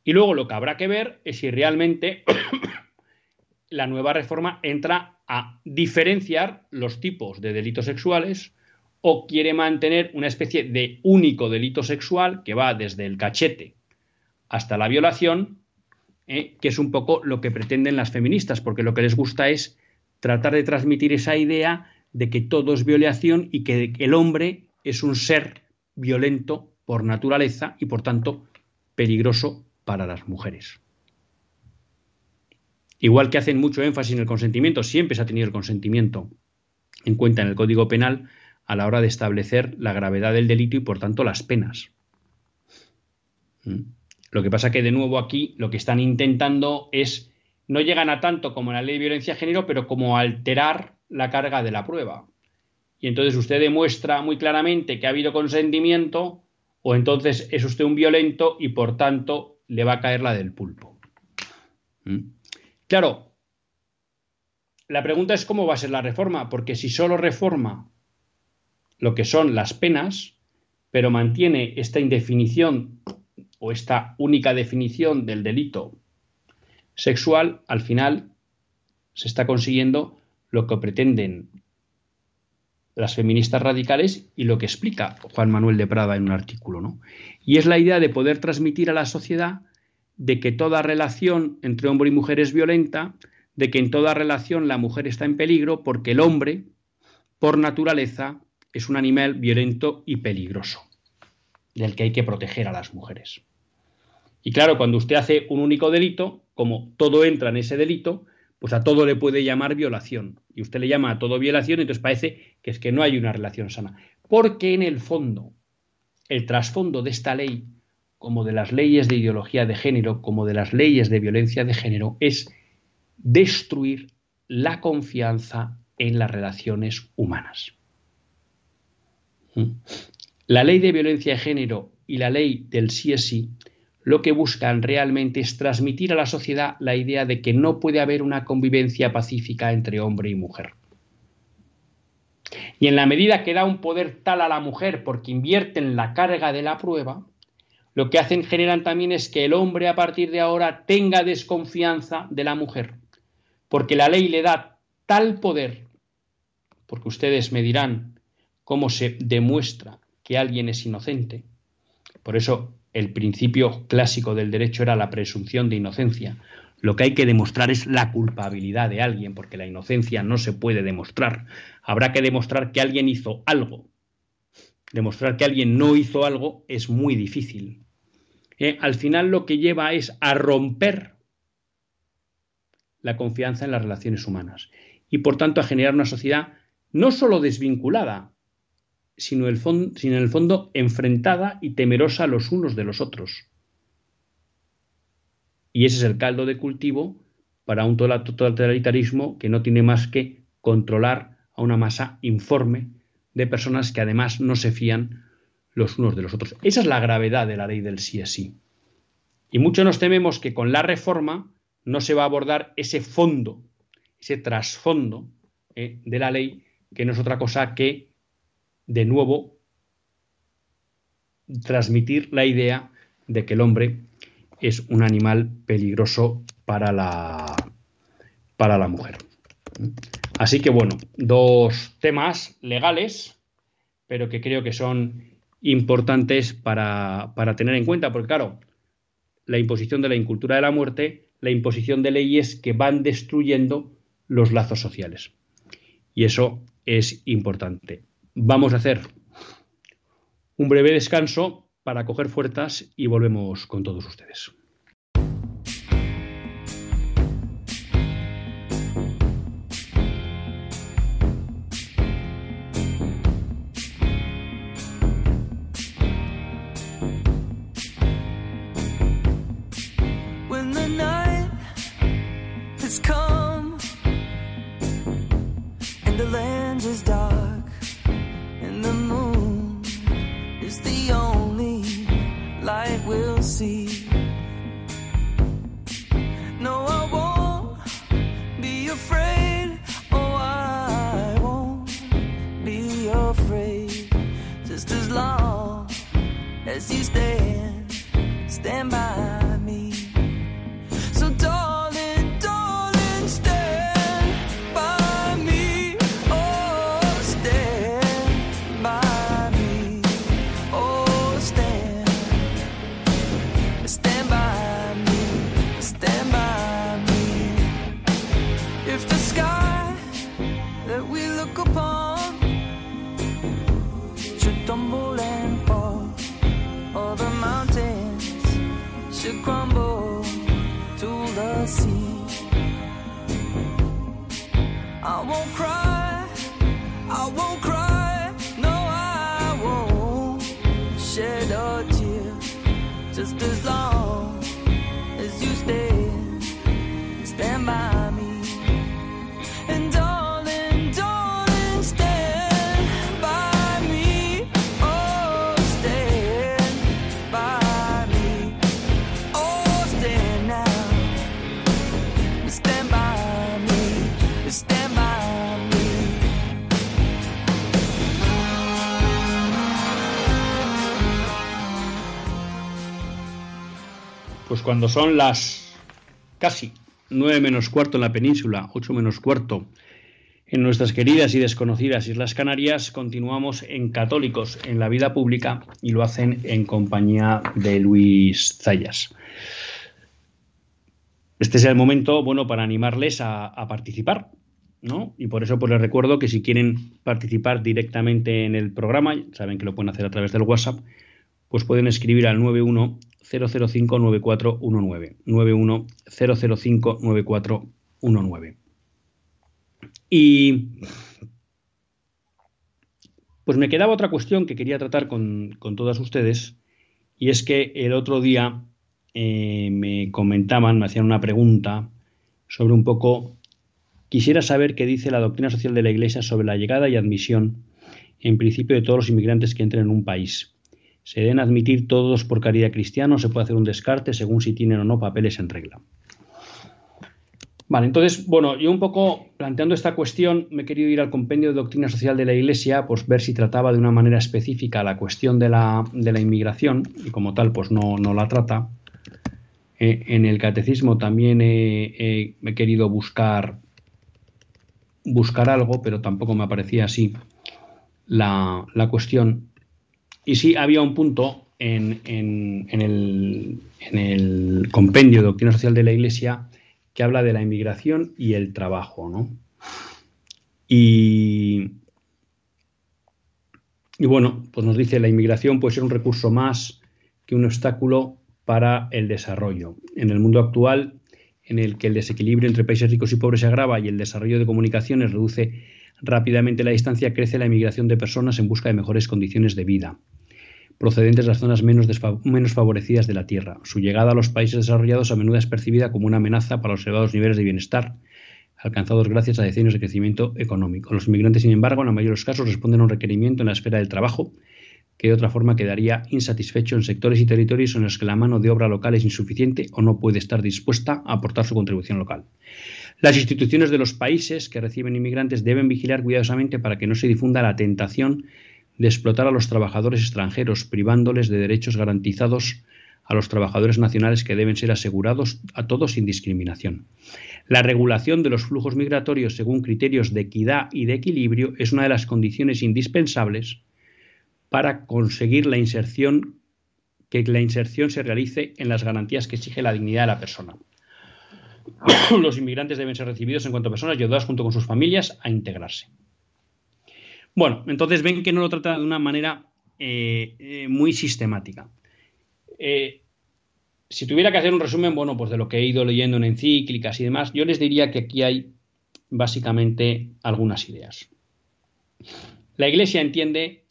Y luego lo que habrá que ver es si realmente la nueva reforma entra a diferenciar los tipos de delitos sexuales o quiere mantener una especie de único delito sexual que va desde el cachete hasta la violación, ¿eh? que es un poco lo que pretenden las feministas, porque lo que les gusta es tratar de transmitir esa idea de que todo es violación y que el hombre es un ser violento por naturaleza y por tanto peligroso para las mujeres. Igual que hacen mucho énfasis en el consentimiento, siempre se ha tenido el consentimiento en cuenta en el Código Penal a la hora de establecer la gravedad del delito y por tanto las penas. ¿Mm? Lo que pasa que de nuevo aquí lo que están intentando es no llegan a tanto como la ley de violencia de género, pero como alterar la carga de la prueba. Y entonces usted demuestra muy claramente que ha habido consentimiento o entonces es usted un violento y por tanto le va a caer la del pulpo. ¿Mm? Claro, la pregunta es cómo va a ser la reforma, porque si solo reforma lo que son las penas, pero mantiene esta indefinición o esta única definición del delito sexual, al final se está consiguiendo lo que pretenden las feministas radicales y lo que explica Juan Manuel de Prada en un artículo, ¿no? Y es la idea de poder transmitir a la sociedad de que toda relación entre hombre y mujer es violenta, de que en toda relación la mujer está en peligro porque el hombre, por naturaleza, es un animal violento y peligroso, del que hay que proteger a las mujeres. Y claro, cuando usted hace un único delito, como todo entra en ese delito, pues a todo le puede llamar violación. Y usted le llama a todo violación, entonces parece que es que no hay una relación sana. Porque en el fondo, el trasfondo de esta ley, como de las leyes de ideología de género, como de las leyes de violencia de género, es destruir la confianza en las relaciones humanas. ¿Mm? La ley de violencia de género y la ley del sí es sí lo que buscan realmente es transmitir a la sociedad la idea de que no puede haber una convivencia pacífica entre hombre y mujer. Y en la medida que da un poder tal a la mujer porque invierten la carga de la prueba, lo que hacen generan también es que el hombre a partir de ahora tenga desconfianza de la mujer, porque la ley le da tal poder, porque ustedes me dirán cómo se demuestra que alguien es inocente. Por eso el principio clásico del derecho era la presunción de inocencia. Lo que hay que demostrar es la culpabilidad de alguien, porque la inocencia no se puede demostrar. Habrá que demostrar que alguien hizo algo. Demostrar que alguien no hizo algo es muy difícil. Eh, al final lo que lleva es a romper la confianza en las relaciones humanas y por tanto a generar una sociedad no solo desvinculada, sino, el en el fondo enfrentada y temerosa los unos de los otros. Y ese es el caldo de cultivo para un totalitarismo que no tiene más que controlar a una masa informe de personas que además no se fían los unos de los otros. Esa es la gravedad de la ley del sí es sí. Y mucho nos tememos que con la reforma no se va a abordar ese fondo, ese trasfondo eh, de la ley, que no es otra cosa que de nuevo transmitir la idea de que el hombre es un animal peligroso para la, para la mujer. Así que bueno, dos temas legales, pero que creo que son importantes para, para tener en cuenta, porque claro, la imposición de la incultura de la muerte, la imposición de leyes que van destruyendo los lazos sociales. Y eso es importante vamos a hacer un breve descanso para coger fuerzas y volvemos con todos ustedes. Cuando son las casi nueve menos cuarto en la península, ocho menos cuarto en nuestras queridas y desconocidas Islas Canarias, continuamos en Católicos en la vida pública y lo hacen en compañía de Luis Zayas. Este es el momento, bueno, para animarles a, participar, ¿no? Y por eso pues les recuerdo que si quieren participar directamente en el programa, saben que lo pueden hacer a través del WhatsApp, pues pueden escribir al 91 0059419. 910059419. Y pues me quedaba otra cuestión que quería tratar con, todas ustedes, y es que el otro día eh, me comentaban, me hacían una pregunta sobre un poco, quisiera saber qué dice la doctrina social de la Iglesia sobre la llegada y admisión, en principio, de todos los inmigrantes que entren en un país Se deben admitir todos por caridad cristiana, se puede hacer un descarte según si tienen o no papeles en regla. Vale, entonces, bueno, yo un poco planteando esta cuestión me he querido ir al compendio de doctrina social de la Iglesia, pues ver si trataba de una manera específica la cuestión de la, inmigración, y como tal, pues no, la trata. Eh, en el catecismo también he, querido buscar, buscar algo, pero tampoco me aparecía así la, cuestión. Y sí, había un punto en, el compendio de doctrina social de la Iglesia que habla de la inmigración y el trabajo, ¿no? Y, y bueno, pues nos dice la inmigración puede ser un recurso más que un obstáculo para el desarrollo. En el mundo actual, en el que el desequilibrio entre países ricos y pobres se agrava y el desarrollo de comunicaciones reduce rápidamente la distancia, crece la inmigración de personas en busca de mejores condiciones de vida procedentes de las zonas menos, menos favorecidas de la Tierra. Su llegada a los países desarrollados a menudo es percibida como una amenaza para los elevados niveles de bienestar alcanzados gracias a decenios de crecimiento económico. Los inmigrantes, sin embargo, en la mayoría de los casos responden a un requerimiento en la esfera del trabajo que de otra forma quedaría insatisfecho en sectores y territorios en los que la mano de obra local es insuficiente o no puede estar dispuesta a aportar su contribución local. Las instituciones de los países que reciben inmigrantes deben vigilar cuidadosamente para que no se difunda la tentación de explotar a los trabajadores extranjeros, privándoles de derechos garantizados a los trabajadores nacionales que deben ser asegurados a todos sin discriminación. La regulación de los flujos migratorios según criterios de equidad y de equilibrio es una de las condiciones indispensables para conseguir la inserción que la inserción se realice en las garantías que exige la dignidad de la persona. Los inmigrantes deben ser recibidos en cuanto a personas y ayudados junto con sus familias a integrarse. Bueno, entonces ven que no lo trata de una manera eh, eh, muy sistemática. Eh, si tuviera que hacer un resumen, bueno, pues de lo que he ido leyendo en encíclicas y demás, yo les diría que aquí hay básicamente algunas ideas. La Iglesia entiende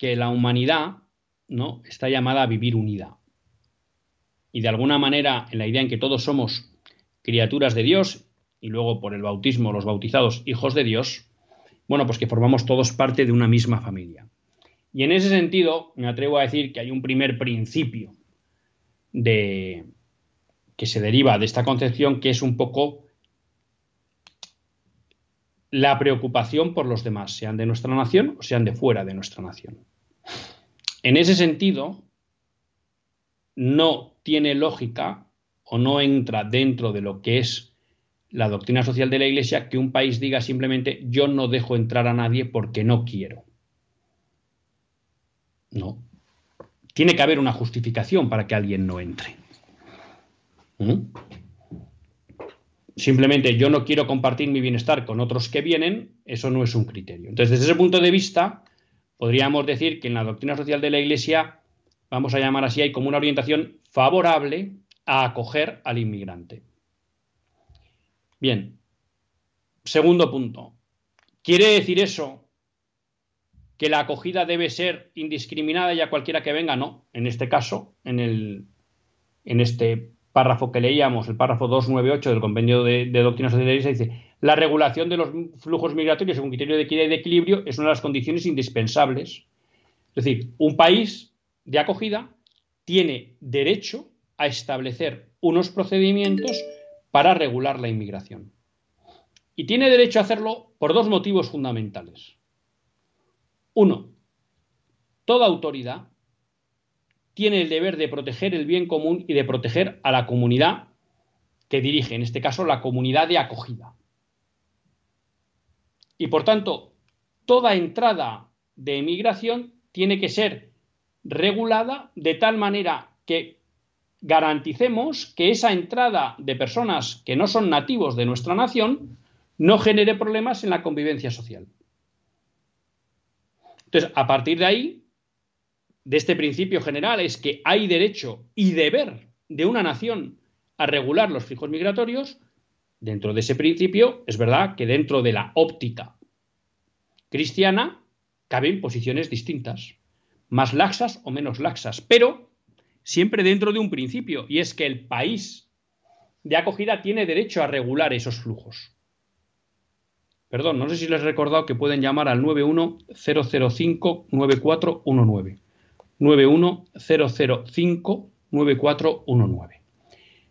que la humanidad ¿no? está llamada a vivir unida. Y de alguna manera, en la idea en que todos somos criaturas de Dios, y luego por el bautismo los bautizados hijos de Dios, bueno, pues que formamos todos parte de una misma familia. Y en ese sentido, me atrevo a decir que hay un primer principio de, que se deriva de esta concepción, que es un poco la preocupación por los demás, sean de nuestra nación o sean de fuera de nuestra nación. En ese sentido, no tiene lógica o no entra dentro de lo que es la doctrina social de la Iglesia que un país diga simplemente yo no dejo entrar a nadie porque no quiero. No. Tiene que haber una justificación para que alguien no entre. ¿Mm? Simplemente yo no quiero compartir mi bienestar con otros que vienen, eso no es un criterio. Entonces, desde ese punto de vista, podríamos decir que en la doctrina social de la Iglesia, vamos a llamar así, hay como una orientación favorable a acoger al inmigrante. Bien. Segundo punto. ¿Quiere decir eso que la acogida debe ser indiscriminada y a cualquiera que venga? No. En este caso, en, el, en este párrafo que leíamos, el párrafo 298 del Convenio de, de Doctrina dice la regulación de los flujos migratorios según criterio de equidad y de equilibrio es una de las condiciones indispensables. Es decir, un país de acogida tiene derecho a establecer unos procedimientos para regular la inmigración. Y tiene derecho a hacerlo por dos motivos fundamentales. Uno, toda autoridad tiene el deber de proteger el bien común y de proteger a la comunidad que dirige, en este caso la comunidad de acogida. Y por tanto, toda entrada de emigración tiene que ser regulada de tal manera que garanticemos que esa entrada de personas que no son nativos de nuestra nación no genere problemas en la convivencia social. Entonces, a partir de ahí, de este principio general es que hay derecho y deber de una nación a regular los fijos migratorios, dentro de ese principio es verdad que dentro de la óptica cristiana caben posiciones distintas, más laxas o menos laxas, pero siempre dentro de un principio, y es que el país de acogida tiene derecho a regular esos flujos. Perdón, no sé si les he recordado que pueden llamar al 910059419. 910059419.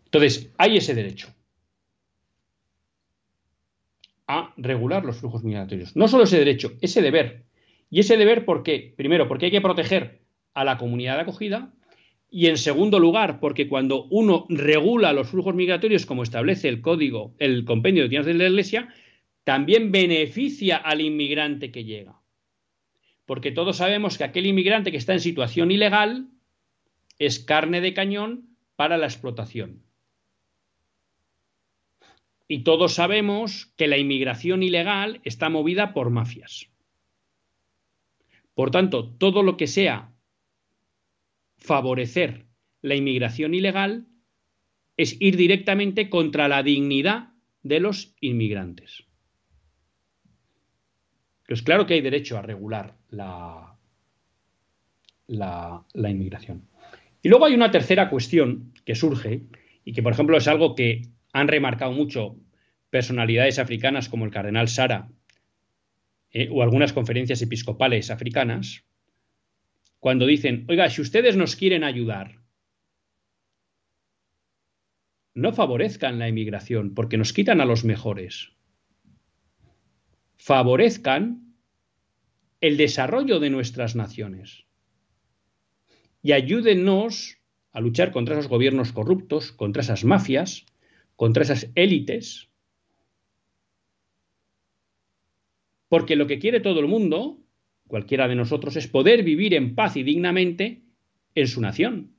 Entonces, hay ese derecho a regular los flujos migratorios. No solo ese derecho, ese deber. Y ese deber, ¿por qué? Primero, porque hay que proteger a la comunidad de acogida. Y en segundo lugar, porque cuando uno regula los flujos migratorios, como establece el código, el compendio de tierras de la Iglesia, también beneficia al inmigrante que llega. Porque todos sabemos que aquel inmigrante que está en situación ilegal es carne de cañón para la explotación. Y todos sabemos que la inmigración ilegal está movida por mafias. Por tanto, todo lo que sea favorecer la inmigración ilegal es ir directamente contra la dignidad de los inmigrantes. Pues claro que hay derecho a regular la, la, inmigración. Y luego hay una tercera cuestión que surge y que, por ejemplo, es algo que han remarcado mucho personalidades africanas como el cardenal Sara eh, o algunas conferencias episcopales africanas, cuando dicen, oiga, si ustedes nos quieren ayudar, no favorezcan la inmigración porque nos quitan a los mejores favorezcan el desarrollo de nuestras naciones y ayúdennos a luchar contra esos gobiernos corruptos, contra esas mafias, contra esas élites, porque lo que quiere todo el mundo, cualquiera de nosotros, es poder vivir en paz y dignamente en su nación.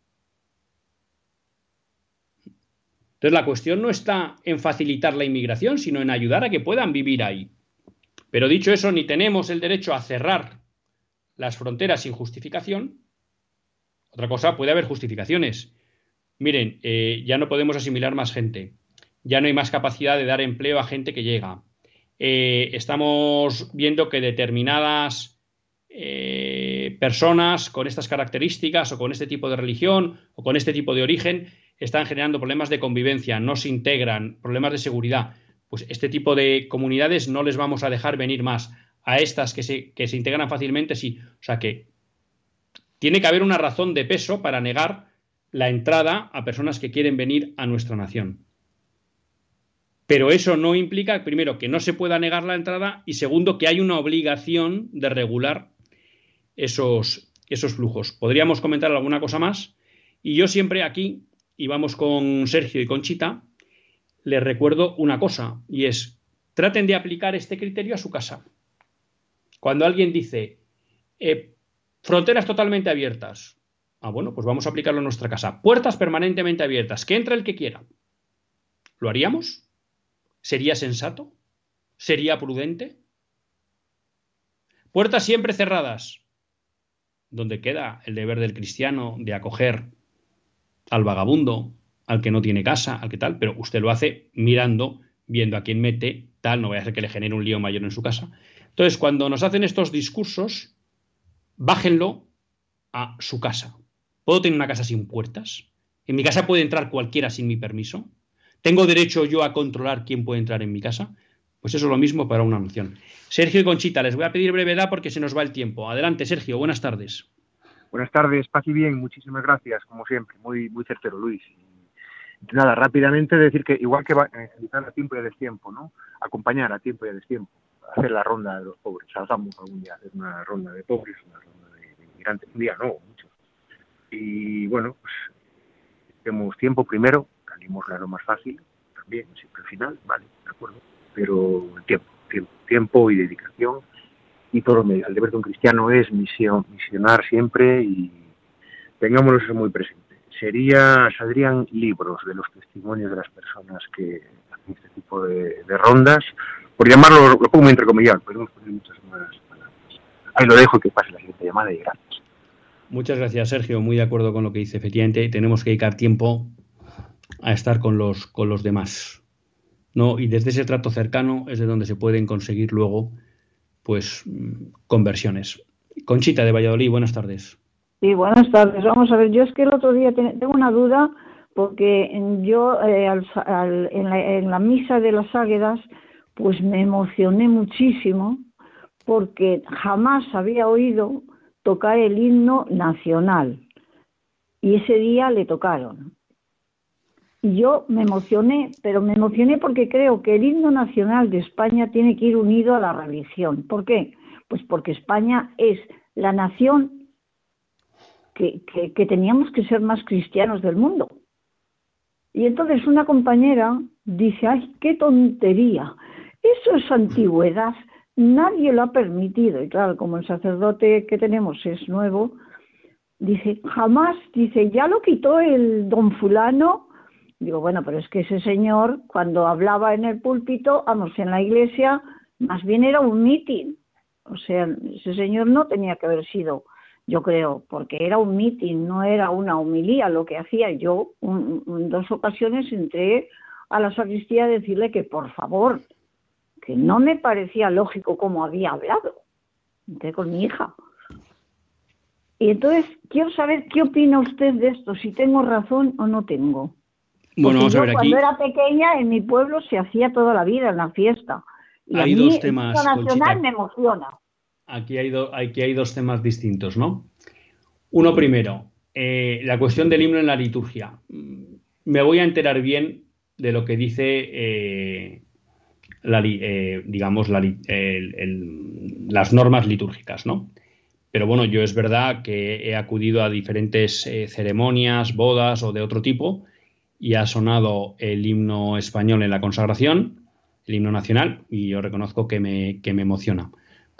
Entonces la cuestión no está en facilitar la inmigración, sino en ayudar a que puedan vivir ahí. Pero dicho eso, ni tenemos el derecho a cerrar las fronteras sin justificación. Otra cosa, puede haber justificaciones. Miren, eh, ya no podemos asimilar más gente, ya no hay más capacidad de dar empleo a gente que llega. Eh, estamos viendo que determinadas eh, personas con estas características o con este tipo de religión o con este tipo de origen están generando problemas de convivencia, no se integran, problemas de seguridad pues este tipo de comunidades no les vamos a dejar venir más. A estas que se, que se integran fácilmente, sí. O sea que tiene que haber una razón de peso para negar la entrada a personas que quieren venir a nuestra nación. Pero eso no implica, primero, que no se pueda negar la entrada y segundo, que hay una obligación de regular esos, esos flujos. ¿Podríamos comentar alguna cosa más? Y yo siempre aquí, y vamos con Sergio y con Chita, les recuerdo una cosa, y es, traten de aplicar este criterio a su casa. Cuando alguien dice, eh, fronteras totalmente abiertas, ah, bueno, pues vamos a aplicarlo a nuestra casa. Puertas permanentemente abiertas, que entre el que quiera. ¿Lo haríamos? ¿Sería sensato? ¿Sería prudente? Puertas siempre cerradas. ¿Dónde queda el deber del cristiano de acoger al vagabundo, al que no tiene casa, al que tal, pero usted lo hace mirando, viendo a quién mete, tal, no vaya a ser que le genere un lío mayor en su casa. Entonces, cuando nos hacen estos discursos, bájenlo a su casa. ¿Puedo tener una casa sin puertas? ¿En mi casa puede entrar cualquiera sin mi permiso? ¿Tengo derecho yo a controlar quién puede entrar en mi casa? Pues eso es lo mismo para una nación. Sergio y Conchita, les voy a pedir brevedad porque se nos va el tiempo. Adelante, Sergio, buenas tardes. Buenas tardes, paz y bien, muchísimas gracias, como siempre, muy, muy certero, Luis nada, rápidamente decir que igual que evangelizar a tiempo y a destiempo, ¿no? Acompañar a tiempo y a destiempo, hacer la ronda de los pobres, salgamos algún día a hacer una ronda de pobres, una ronda de, inmigrantes, un día no, muchos. Y bueno, pues tenemos tiempo primero, salimos lo más fácil, también, siempre al final, vale, de acuerdo, pero tiempo, tiempo, tiempo y dedicación y todo medio. El deber de un cristiano es misión, misionar siempre y tengámoslo eso muy presente sería, saldrían libros de los testimonios de las personas que hacen este tipo de, rondas, por llamarlo, lo pongo entre comillas, podemos poner muchas más palabras. Ahí lo dejo y que pase la siguiente llamada y gracias. Muchas gracias, Sergio. Muy de acuerdo con lo que dice. Efectivamente, tenemos que dedicar tiempo a estar con los, con los demás. ¿no? Y desde ese trato cercano es de donde se pueden conseguir luego pues conversiones. Conchita de Valladolid, buenas tardes. Sí, buenas tardes. Vamos a ver, yo es que el otro día tengo una duda porque yo eh, en, la, misa de las águedas pues me emocioné muchísimo porque jamás había oído tocar el himno nacional. Y ese día le tocaron. Y yo me emocioné, pero me emocioné porque creo que el himno nacional de España tiene que ir unido a la religión. ¿Por qué? Pues porque España es la nación que, teníamos que ser más cristianos del mundo. Y entonces una compañera dice, ay, qué tontería, eso es antigüedad, nadie lo ha permitido. Y claro, como el sacerdote que tenemos es nuevo, dice, jamás, dice, ya lo quitó el don fulano. Digo, bueno, pero es que ese señor, cuando hablaba en el púlpito, vamos, en la iglesia, más bien era un mitin. O sea, ese señor no tenía que haber sido, yo creo, porque era un mitin, no era una humilía lo que hacía. Yo en dos ocasiones entré a la sacristía a decirle que por favor, que no me parecía lógico cómo había hablado. Entré con mi hija. Y entonces quiero saber qué opina usted de esto, si tengo razón o no tengo. Bueno, vamos a ver cuando era pequeña en mi pueblo se hacía toda la vida en la fiesta. Y hay a mí dos temas. nacional me emociona. Aquí hay, aquí hay dos temas distintos, ¿no? Uno primero, eh, la cuestión del himno en la liturgia. Me voy a enterar bien de lo que dice eh, eh, digamos, las normas litúrgicas, ¿no? Pero bueno, yo es verdad que he acudido a diferentes eh, ceremonias, bodas o de otro tipo, y ha sonado el himno español en la consagración, el himno nacional, y yo reconozco que me emociona.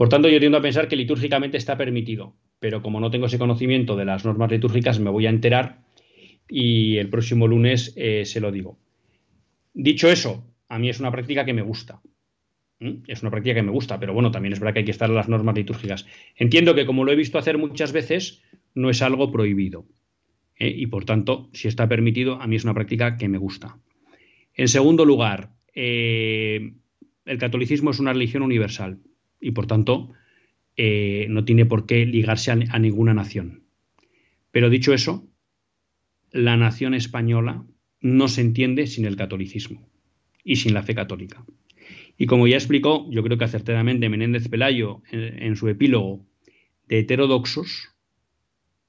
Por tanto, yo tiendo a pensar que litúrgicamente está permitido, pero como no tengo ese conocimiento de las normas litúrgicas, me voy a enterar y el próximo lunes eh, se lo digo. Dicho eso, a mí es una práctica que me gusta. Es una práctica que me gusta, pero bueno, también es verdad que hay que estar en las normas litúrgicas. Entiendo que como lo he visto hacer muchas veces, no es algo prohibido. ¿eh? Y por tanto, si está permitido, a mí es una práctica que me gusta. En segundo lugar, eh, el catolicismo es una religión universal y por tanto eh, no tiene por qué ligarse a ninguna nación. Pero dicho eso, la nación española no se entiende sin el catolicismo y sin la fe católica. Y como ya explicó, yo creo que acertadamente Menéndez Pelayo en, su epílogo de heterodoxos,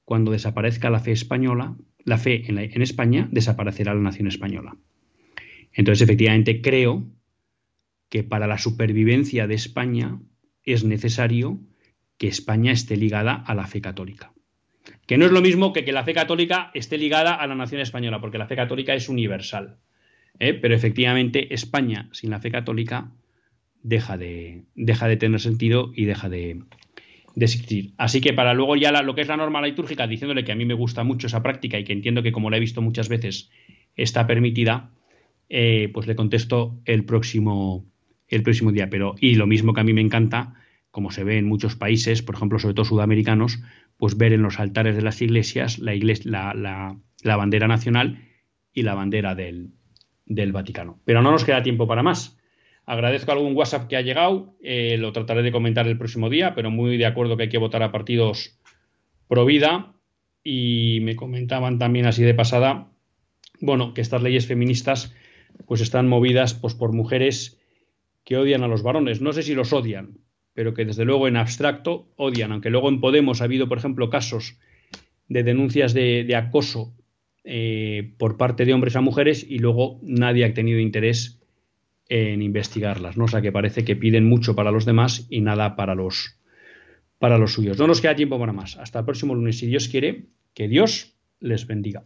cuando desaparezca la fe española, la fe en, en España, desaparecerá la nación española. Entonces, efectivamente, creo que para la supervivencia de España es necesario que España esté ligada a la fe católica. Que no es lo mismo que que la fe católica esté ligada a la nación española, porque la fe católica es universal. ¿eh? pero efectivamente España sin la fe católica deja de, de tener sentido y deja de, existir. Así que para luego ya lo que es la norma litúrgica, diciéndole que a mí me gusta mucho esa práctica y que entiendo que como la he visto muchas veces está permitida, eh, pues le contesto el próximo, el próximo día. Pero, y lo mismo que a mí me encanta, como se ve en muchos países, por ejemplo, sobre todo sudamericanos, pues ver en los altares de las iglesias la, bandera nacional y la bandera del, del Vaticano. Pero no nos queda tiempo para más. Agradezco algún WhatsApp que ha llegado, eh, lo trataré de comentar el próximo día, pero muy de acuerdo que hay que votar a partidos pro vida. Y me comentaban también así de pasada, bueno, que estas leyes feministas pues están movidas pues, por mujeres que odian a los varones. No sé si los odian, pero que desde luego en abstracto odian, aunque luego en Podemos ha habido, por ejemplo, casos de denuncias de acoso eh, por parte de hombres a mujeres y luego nadie ha tenido interés en investigarlas, ¿no? O sea que parece que piden mucho para los demás y nada para los, para los suyos. No nos queda tiempo para más. Hasta el próximo lunes, si Dios quiere, que Dios les bendiga.